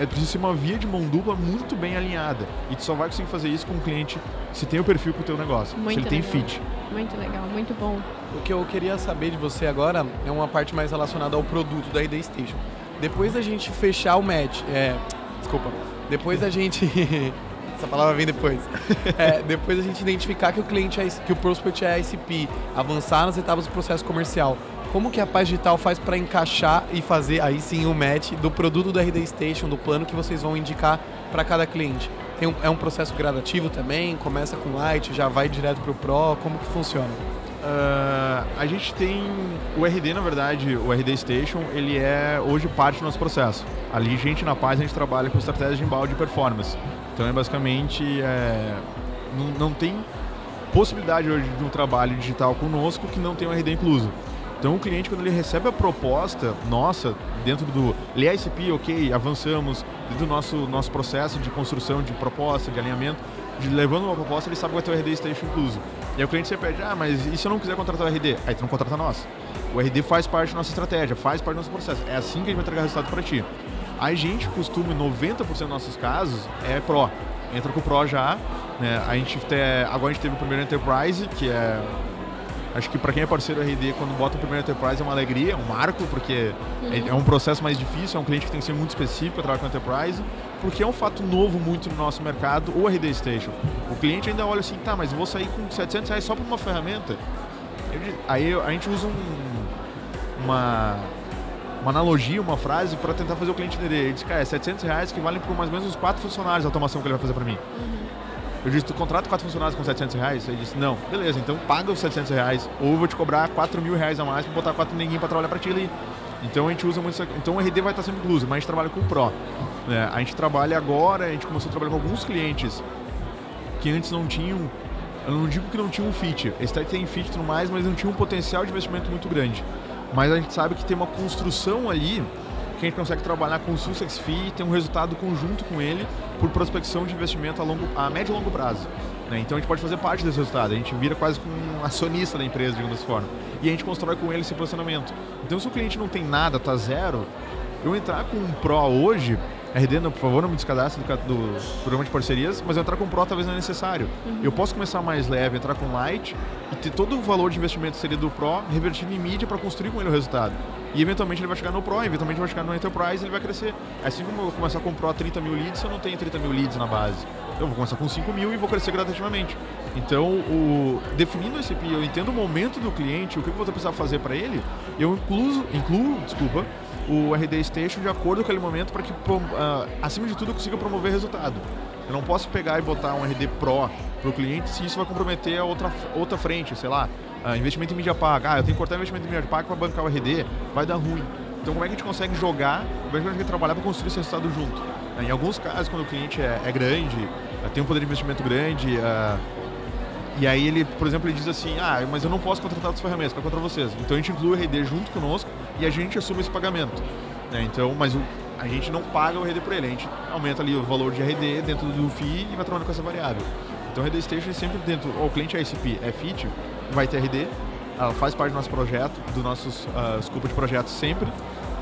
É preciso ser uma via de mão dupla muito bem alinhada. E tu só vai conseguir fazer isso com um cliente se tem o perfil pro teu negócio. Muito se ele tem legal. fit. Muito legal, muito bom. O que eu queria saber de você agora é uma parte mais relacionada ao produto da ID Station. Depois da gente fechar o match, é, desculpa, depois da gente essa palavra vem depois. É, depois da gente identificar que o cliente é, que o prospect é ICP, avançar nas etapas do processo comercial. Como que a Paz Digital faz para encaixar e fazer aí sim o match do produto da RD Station, do plano que vocês vão indicar para cada cliente? Tem um- é um processo gradativo também? Começa com Light, já vai direto para o Pro? Como que funciona? Uh, a gente tem o RD, na verdade, o RD Station, ele é hoje parte do nosso processo. Ali, gente na paz, a gente trabalha com estratégias de embalde de performance. Então, é basicamente, é, não, não tem possibilidade hoje de um trabalho digital conosco que não tenha um RD incluso. Então o cliente, quando ele recebe a proposta nossa, dentro do LSP, ok, avançamos, dentro do nosso, nosso processo de construção de proposta, de alinhamento, de, levando uma proposta, ele sabe que vai ter o RD Station incluso. E aí o cliente sempre pede, ah, mas e se eu não quiser contratar o RD? Aí tu não contrata nós. O RD faz parte da nossa estratégia, faz parte do nosso processo. É assim que a gente vai entregar resultado para ti. A gente costuma, 90% dos nossos casos, é Pro. Entra com o Pro já, né? A gente tem, agora a gente teve o primeiro Enterprise, que é Acho que para quem é parceiro RD, quando bota o primeiro Enterprise é uma alegria, é um marco, porque uhum. é, é, um processo mais difícil, é um cliente que tem que ser muito específico para trabalhar com Enterprise, porque é um fato novo muito no nosso mercado, o RD Station. O cliente ainda olha assim, tá, mas eu vou sair com 700 reais só para uma ferramenta? Aí a gente usa um, uma, uma analogia, uma frase para tentar fazer o cliente entender. Ele diz, cara, é 700 reais que valem por mais ou menos uns 4 funcionários a automação que ele vai fazer para mim. Uhum. Eu disse, tu contrata quatro funcionários com 700 reais? Ele disse, não. Beleza, então paga os 700 reais. Ou eu vou te cobrar 4 mil reais a mais pra botar quatro ninguém pra trabalhar pra ti ali. Então a gente usa muito isso aqui. Então o RD vai estar sempre incluso, mas a gente trabalha com o Pro. É, a gente trabalha agora, a gente começou a trabalhar com alguns clientes que antes não tinham. Eu não digo que não tinham um fit. Esse tem fit e tudo mais, mas não tinha um potencial de investimento muito grande. Mas a gente sabe que tem uma construção ali que a gente consegue trabalhar com o Sussex Fee e ter um resultado conjunto com ele por prospecção de investimento a, longo, a médio e longo prazo. Né? Então a gente pode fazer parte desse resultado, a gente vira quase como um acionista da empresa, digamos dessa forma. E a gente constrói com ele esse posicionamento. Então se o cliente não tem nada, tá zero, eu entrar com um Pro hoje, RD, não, por favor, não me descadastre do, do, programa de parcerias, mas entrar com Pro talvez não é necessário. Uhum. Eu posso começar mais leve, entrar com Light e ter todo o valor de investimento seria do Pro revertido em mídia para construir com ele o resultado. E eventualmente ele vai chegar no Pro, eventualmente vai chegar no Enterprise e ele vai crescer. Assim como eu começar com Pro 30 mil leads, eu não tenho 30 mil leads na base. Eu vou começar com 5 mil e vou crescer gradativamente. Então, o, definindo esse PI, eu entendo o momento do cliente, o que eu vou precisar fazer para ele, eu incluo, incluo desculpa, o RD Station de acordo com aquele momento para que, uh, acima de tudo, eu consiga promover resultado. Eu não posso pegar e botar um RD Pro para o cliente se isso vai comprometer a outra, outra frente, sei lá, uh, investimento em mídia paga. Ah, eu tenho que cortar investimento em mídia paga para bancar o RD, vai dar ruim. Então, como é que a gente consegue jogar, como é que a gente consegue trabalhar para construir esse resultado junto? Uh, em alguns casos, quando o cliente é, é grande, uh, tem um poder de investimento grande, e aí ele, por exemplo, ele diz assim, ah, mas eu não posso contratar outras ferramentas, para contra vocês. Então a gente inclui o RD junto conosco e a gente assume esse pagamento. Né? Então, mas o, a gente não paga o RD por ele, a gente aumenta ali o valor de RD dentro do FII e vai trabalhando com essa variável. Então o RD Station é sempre dentro, o cliente é ICP, é FIT, vai ter RD, ela faz parte do nosso projeto, do nosso uh, escopo de projeto sempre.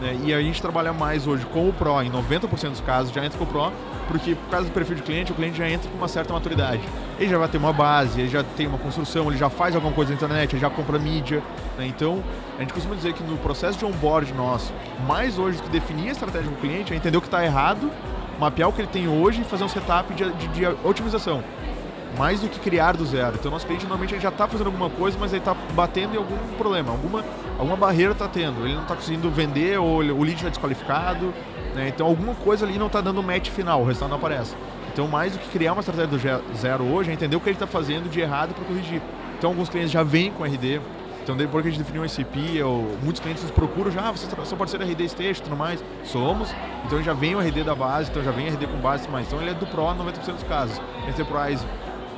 Né? E a gente trabalha mais hoje com o Pro, em 90% dos casos já entra com o Pro, porque por causa do perfil de cliente, o cliente já entra com uma certa maturidade. Ele já vai ter uma base, ele já tem uma construção, ele já faz alguma coisa na internet, ele já compra mídia. Né? Então, a gente costuma dizer que no processo de onboard nosso, mais hoje do que definir a estratégia do cliente, é entender o que está errado, mapear o que ele tem hoje e fazer um setup de, de, de otimização mais do que criar do zero. Então, nosso cliente normalmente ele já está fazendo alguma coisa, mas ele está batendo em algum problema, alguma, alguma barreira está tendo. Ele não está conseguindo vender, ou o lead está desqualificado, né? Então alguma coisa ali não está dando match final, o resultado não aparece. Então mais do que criar uma estratégia do zero hoje, é entender o que ele está fazendo de errado para corrigir. Então alguns clientes já vêm com RD, então depois que a gente definiu o SCP, ou muitos clientes nos procuram já, ah, vocês são parceiro RD Station e tudo mais. Somos, então já vem o RD da base, então já vem RD com base mais. Então ele é do Pro 90% dos casos. Enterprise,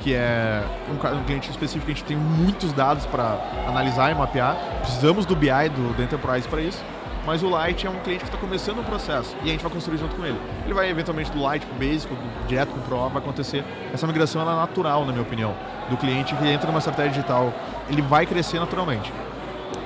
que é um, um, cliente específico que a gente tem muitos dados para analisar e mapear. Precisamos do BI do, do Enterprise para isso mas o Light é um cliente que está começando o processo e a gente vai construir junto com ele. Ele vai eventualmente do Light para o Basic, direto para o Pro, vai acontecer. Essa migração é natural, na minha opinião, do cliente que entra numa estratégia digital. Ele vai crescer naturalmente.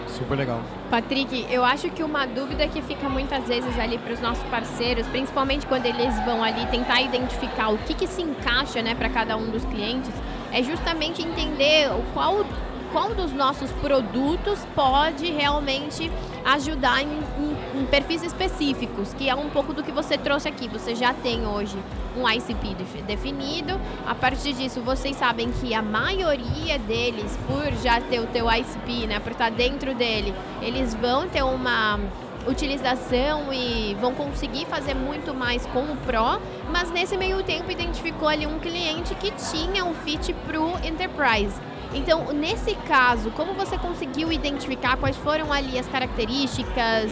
Super legal. Patrick, eu acho que uma dúvida que fica muitas vezes ali para os nossos parceiros, principalmente quando eles vão ali tentar identificar o que, que se encaixa né, para cada um dos clientes, é justamente entender qual qual dos nossos produtos pode realmente ajudar em, em, em, perfis específicos, que é um pouco do que você trouxe aqui. Você já tem hoje um ICP definido. A partir disso, vocês sabem que a maioria deles, por já ter o teu ICP, né, por estar dentro dele, eles vão ter uma utilização e vão conseguir fazer muito mais com o Pro, mas nesse meio tempo identificou ali um cliente que tinha um fit para o Enterprise. Então, nesse caso, como você conseguiu identificar quais foram ali as características,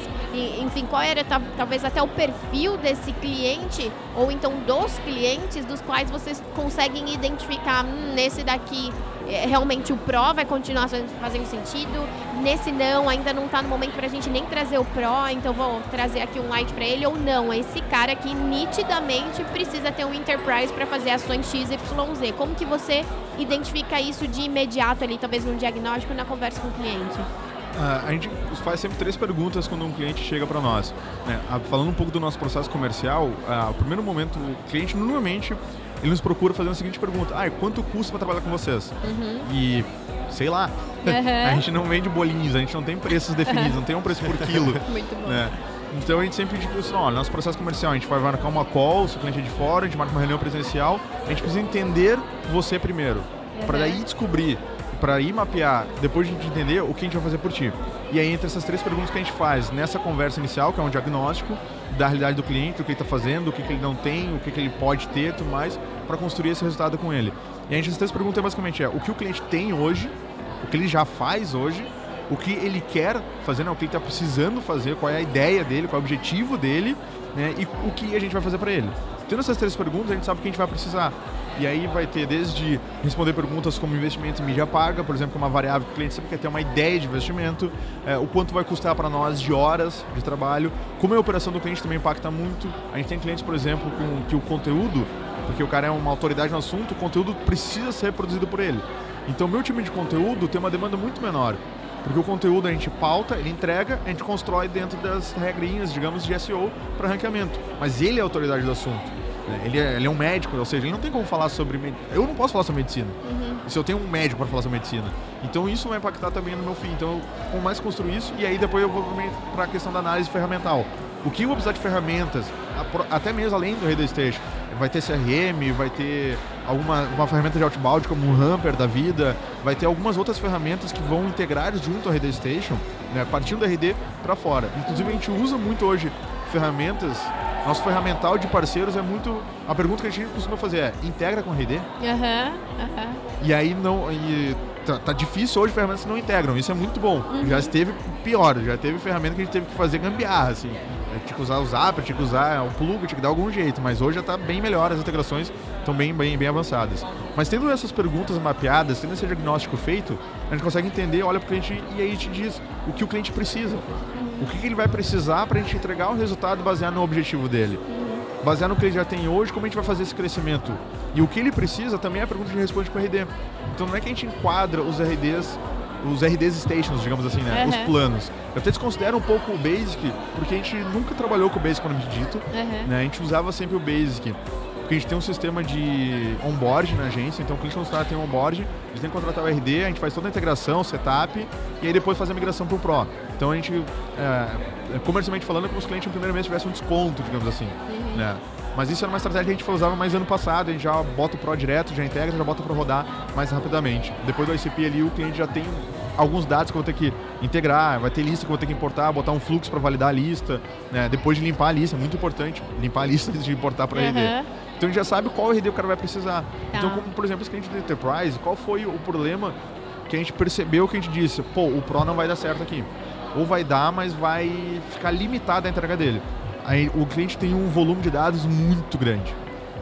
enfim, qual era talvez até o perfil desse cliente, ou então dos clientes, dos quais vocês conseguem identificar, hum, nesse daqui é, realmente o Pro vai continuar fazendo sentido, nesse não, ainda não está no momento para a gente nem trazer o Pro, então vou trazer aqui um Lite para ele, ou não, esse cara aqui nitidamente precisa ter um Enterprise para fazer ações XYZ. Como que você identifica isso de imediato ali, talvez num diagnóstico, na conversa com o cliente? Uh, a gente faz sempre três perguntas quando um cliente chega para nós. Né? Uh, falando um pouco do nosso processo comercial, uh, o primeiro momento, o cliente normalmente ele nos procura fazendo a seguinte pergunta: ah, quanto custa para trabalhar com vocês? Uhum. E sei lá, uhum. a gente não vende bolinhos, a gente não tem preços definidos, não tem um preço por quilo. Muito bom. Né? Então a gente sempre diz assim, olha, nosso processo comercial, a gente vai marcar uma call, se o cliente é de fora, a gente marca uma reunião presencial, a gente precisa entender você primeiro, para daí descobrir para ir mapear, depois de entender o que a gente vai fazer por ti. E aí, entre essas três perguntas que a gente faz nessa conversa inicial, que é um diagnóstico da realidade do cliente, o que ele está fazendo, o que, que ele não tem, o que, que ele pode ter tudo mais, para construir esse resultado com ele. E a gente, essas três perguntas basicamente é o que o cliente tem hoje, o que ele já faz hoje, o que ele quer fazer, né, o que ele está precisando fazer, qual é a ideia dele, qual é o objetivo dele, né, e o que a gente vai fazer para ele. Tendo essas três perguntas, a gente sabe o que a gente vai precisar. E aí vai ter desde responder perguntas como investimento em mídia paga, por exemplo, que é uma variável que o cliente sempre quer ter uma ideia de investimento, é, o quanto vai custar para nós de horas de trabalho, como a operação do cliente também impacta muito. A gente tem clientes, por exemplo, com que o conteúdo, porque o cara é uma autoridade no assunto, o conteúdo precisa ser produzido por ele. Então, meu time de conteúdo tem uma demanda muito menor. Porque o conteúdo a gente pauta, ele entrega, a gente constrói dentro das regrinhas, digamos, de SEO para ranqueamento. Mas ele é a autoridade do assunto. Né? Ele é, ele é um médico, ou seja, ele não tem como falar sobre. Eu não posso falar sobre medicina. Uhum. Se eu tenho um médico para falar sobre medicina. Então isso vai impactar também no meu fim. Então eu mais construir isso e aí depois eu vou para a questão da análise ferramental. O que eu vou precisar de ferramentas, até mesmo além do Station? Vai ter CRM, vai ter alguma uma ferramenta de outbound como o Hamper da vida, vai ter algumas outras ferramentas que vão integrar junto ao RD Station, né, partindo do RD para fora. Inclusive a gente usa muito hoje ferramentas nosso ferramental de parceiros é muito. A pergunta que a gente costuma fazer é: integra com RD? Aham, uhum, aham. Uhum. E aí não. E tá, tá, difícil hoje ferramentas que não integram. Isso é muito bom. Uhum. Já esteve pior, já teve ferramenta que a gente teve que fazer gambiarra, assim. É, tinha que usar o Zap, tinha que usar o plug, tinha que dar algum jeito. Mas hoje já está bem melhor, as integrações estão bem, bem, bem avançadas. Mas tendo essas perguntas mapeadas, tendo esse diagnóstico feito, a gente consegue entender, olha para o cliente e aí te diz o que o cliente precisa o que, que ele vai precisar para a gente entregar o resultado baseado no objetivo dele. Baseado no que ele já tem hoje, como a gente vai fazer esse crescimento. E o que ele precisa também é a pergunta que a gente responde com o RD. Então não é que a gente enquadra os RDs, os RDs stations, digamos assim, né? Uhum. Os planos. Eu até desconsidero um pouco o Basic, porque a gente nunca trabalhou com o Basic, como dito. Uhum. Né? A gente usava sempre o Basic. Porque a gente tem um sistema de onboard na agência, então o cliente consultar tem um onboard, a gente tem que contratar o RD, a gente faz toda a integração, setup, e aí depois faz a migração para o Pro. Então a gente, é, comercialmente falando, é como se o cliente no primeiro mês tivesse um desconto, digamos assim. Uhum. Né? Mas isso era uma estratégia que a gente usava mais ano passado, a gente já bota o Pro direto, já integra, já bota para rodar mais rapidamente. Depois do ICP ali, o cliente já tem alguns dados que eu vou ter que integrar, vai ter lista que eu vou ter que importar, botar um fluxo para validar a lista, né? depois de limpar a lista, é muito importante limpar a lista antes de importar para uhum. RD. Então a gente já sabe qual RD o cara vai precisar. Tá. Então, como por exemplo, esse cliente do Enterprise, qual foi o problema que a gente percebeu que a gente disse, pô, o Pro não vai dar certo aqui. Ou vai dar, mas vai ficar limitada a entrega dele. Aí o cliente tem um volume de dados muito grande.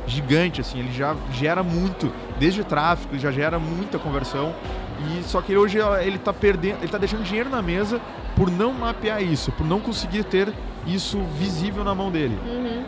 Gigante, assim, ele já gera muito, desde tráfego, ele já gera muita conversão. E só que hoje ele está perdendo, ele tá deixando dinheiro na mesa por não mapear isso, por não conseguir ter isso visível na mão dele. Uhum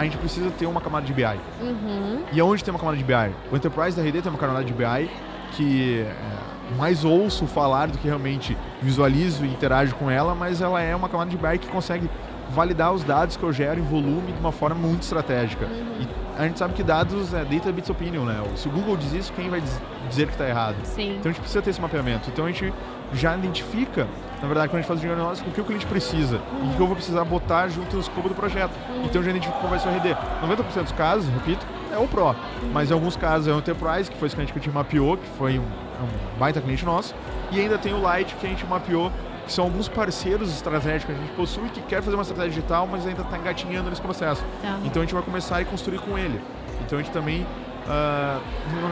a gente precisa ter uma camada de BI. Uhum. E aonde tem uma camada de BI? O Enterprise da RD tem uma camada de BI que é, mais ouço falar do que realmente visualizo e interajo com ela, mas ela é uma camada de BI que consegue validar os dados que eu gero em volume de uma forma muito estratégica. Uhum. E a gente sabe que dados é data bits opinion, né? Se o Google diz isso, quem vai dizer que está errado? Sim. Então a gente precisa ter esse mapeamento. Então a gente já identifica na verdade, quando a gente faz o diagnóstico, o que o cliente precisa uhum. e o que eu vou precisar botar junto no escopo do projeto. Uhum. Então, já identifico qual vai ser o RD. 90% dos casos, repito, é o Pro. Uhum. Mas em alguns casos é o Enterprise, que foi esse cliente que a gente mapeou, que foi um, um baita cliente nosso. E ainda tem o Light, que a gente mapeou, que são alguns parceiros estratégicos que a gente possui, que quer fazer uma estratégia digital, mas ainda está engatinhando nesse processo. Tá. Então, a gente vai começar a construir com ele. Então, a gente também Uh,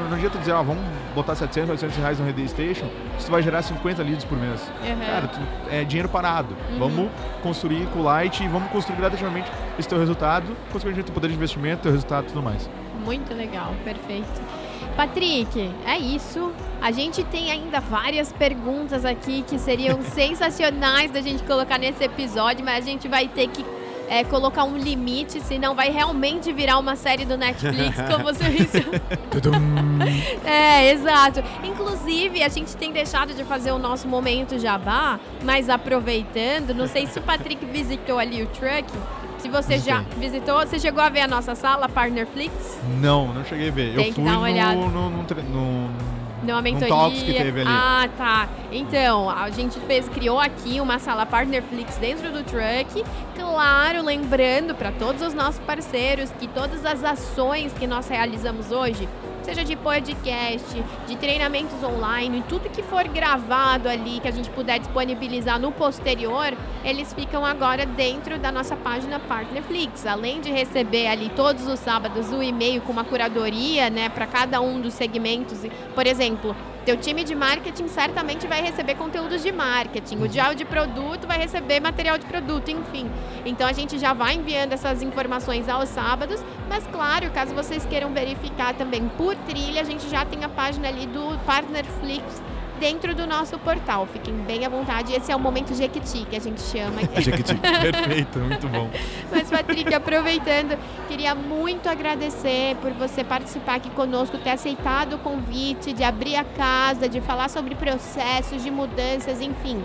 não, adianta dizer, ah, vamos botar 700, 800 reais no Reday Station, tu vai gerar 50 leads por mês. Uhum. Cara, tu, é dinheiro parado. Uhum. Vamos construir com o Light e vamos construir gradativamente esse teu resultado, consequentemente teu poder de investimento, teu resultado e tudo mais. Muito legal, perfeito. Patrick, é isso. A gente tem ainda várias perguntas aqui que seriam sensacionais da gente colocar nesse episódio, mas a gente vai ter que é, colocar um limite, senão vai realmente virar uma série do Netflix, como você disse. é, exato. Inclusive, a gente tem deixado de fazer o nosso momento jabá, mas aproveitando, não sei se o Patrick visitou ali o truck. Se você Visitei. já visitou, você chegou a ver a nossa sala, Partnerflix? Não, não cheguei a ver. Tem Eu fui no, no, no, no numa mentoria. talks que teve ali. Ah, tá. Então, a gente fez, criou aqui uma sala Partnerflix dentro do truck. Claro, lembrando para todos os nossos parceiros que todas as ações que nós realizamos hoje seja de podcast, de treinamentos online, tudo que for gravado ali, que a gente puder disponibilizar no posterior, eles ficam agora dentro da nossa página Partnerflix. Além de receber ali todos os sábados o e-mail com uma curadoria, né, para cada um dos segmentos. Por exemplo, teu time de marketing certamente vai receber conteúdos de marketing, o dial de produto vai receber material de produto, enfim. Então a gente já vai enviando essas informações aos sábados, mas claro, caso vocês queiram verificar também por trilha, a gente já tem a página ali do Partnerflix dentro do nosso portal. Fiquem bem à vontade. Esse é o momento Jequiti, que a gente chama. Jequiti, perfeito, muito bom. Mas, Patrick, aproveitando, queria muito agradecer por você participar aqui conosco, ter aceitado o convite, de abrir a casa, de falar sobre processos, de mudanças, enfim.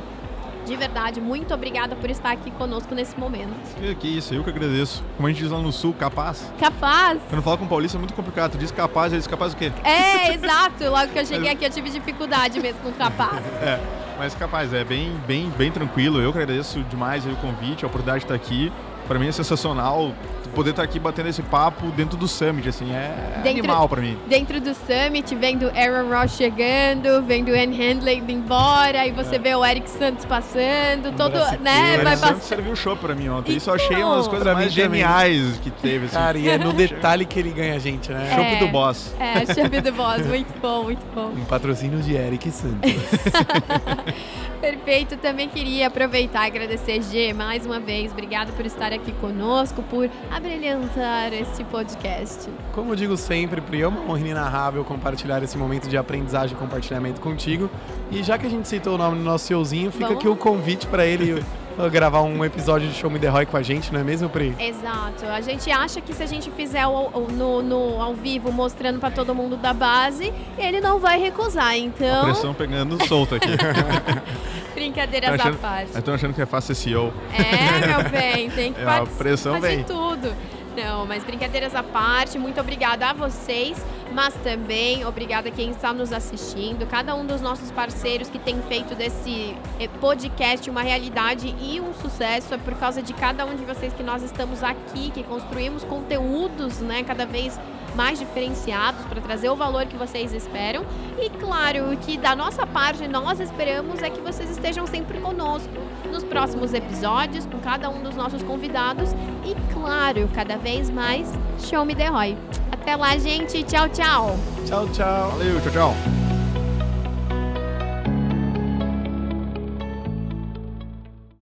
De verdade, muito obrigada por estar aqui conosco nesse momento. Que, que isso, eu que agradeço. Como a gente diz lá no sul, capaz. Capaz. Quando fala com o paulista é muito complicado. Tu diz capaz, ele diz capaz do quê? É, exato. Logo que eu cheguei aqui eu tive dificuldade mesmo com capaz. é, mas capaz, é bem, bem, bem tranquilo. Eu que agradeço demais o convite, a oportunidade de estar aqui. Para mim é sensacional poder estar aqui batendo esse papo dentro do Summit, assim, é dentro, animal para mim. Dentro do Summit, vendo Aaron Ross chegando, vendo o Anne Handley indo embora, e você é. vê o Eric Santos passando, todo, né, o vai passando. Santos serviu o show para mim ontem, isso eu achei uma das coisas mais geniais que teve, assim. Cara, e é no detalhe que ele ganha a gente, né? É, do Boss. É, chopp do Boss, muito bom, muito bom. Um patrocínio de Eric Santos. Perfeito, também queria aproveitar e agradecer, G, mais uma vez. Obrigado por estar aqui conosco, por abrilhantar esse podcast. Como eu digo sempre, Pri, é uma honra inenarrável compartilhar esse momento de aprendizagem e compartilhamento contigo. E já que a gente citou o nome do nosso seuzinho, fica Vamos? aqui o convite para ele gravar um episódio de Show Me The Roy com a gente, não é mesmo, Pri? Exato. A gente acha que se a gente fizer o, o, no, no, ao vivo mostrando para todo mundo da base, ele não vai recusar, então... A pressão pegando solta aqui. Brincadeiras achando, à parte. Estão achando que é fácil SEO. É, meu bem, tem que é, a pressão vem. tudo. Não, mas brincadeiras à parte, muito obrigada a vocês, mas também obrigada a quem está nos assistindo, cada um dos nossos parceiros que tem feito desse eh, podcast uma realidade e um sucesso, é por causa de cada um de vocês que nós estamos aqui, que construímos conteúdos, né, cada vez mais diferenciados para trazer o valor que vocês esperam. E claro, que da nossa parte nós esperamos é que vocês estejam sempre conosco nos próximos episódios com cada um dos nossos convidados e claro, cada vez mais Show Me The Roy. Até lá, gente. Tchau, tchau. Tchau, tchau. Valeu, tchau, tchau.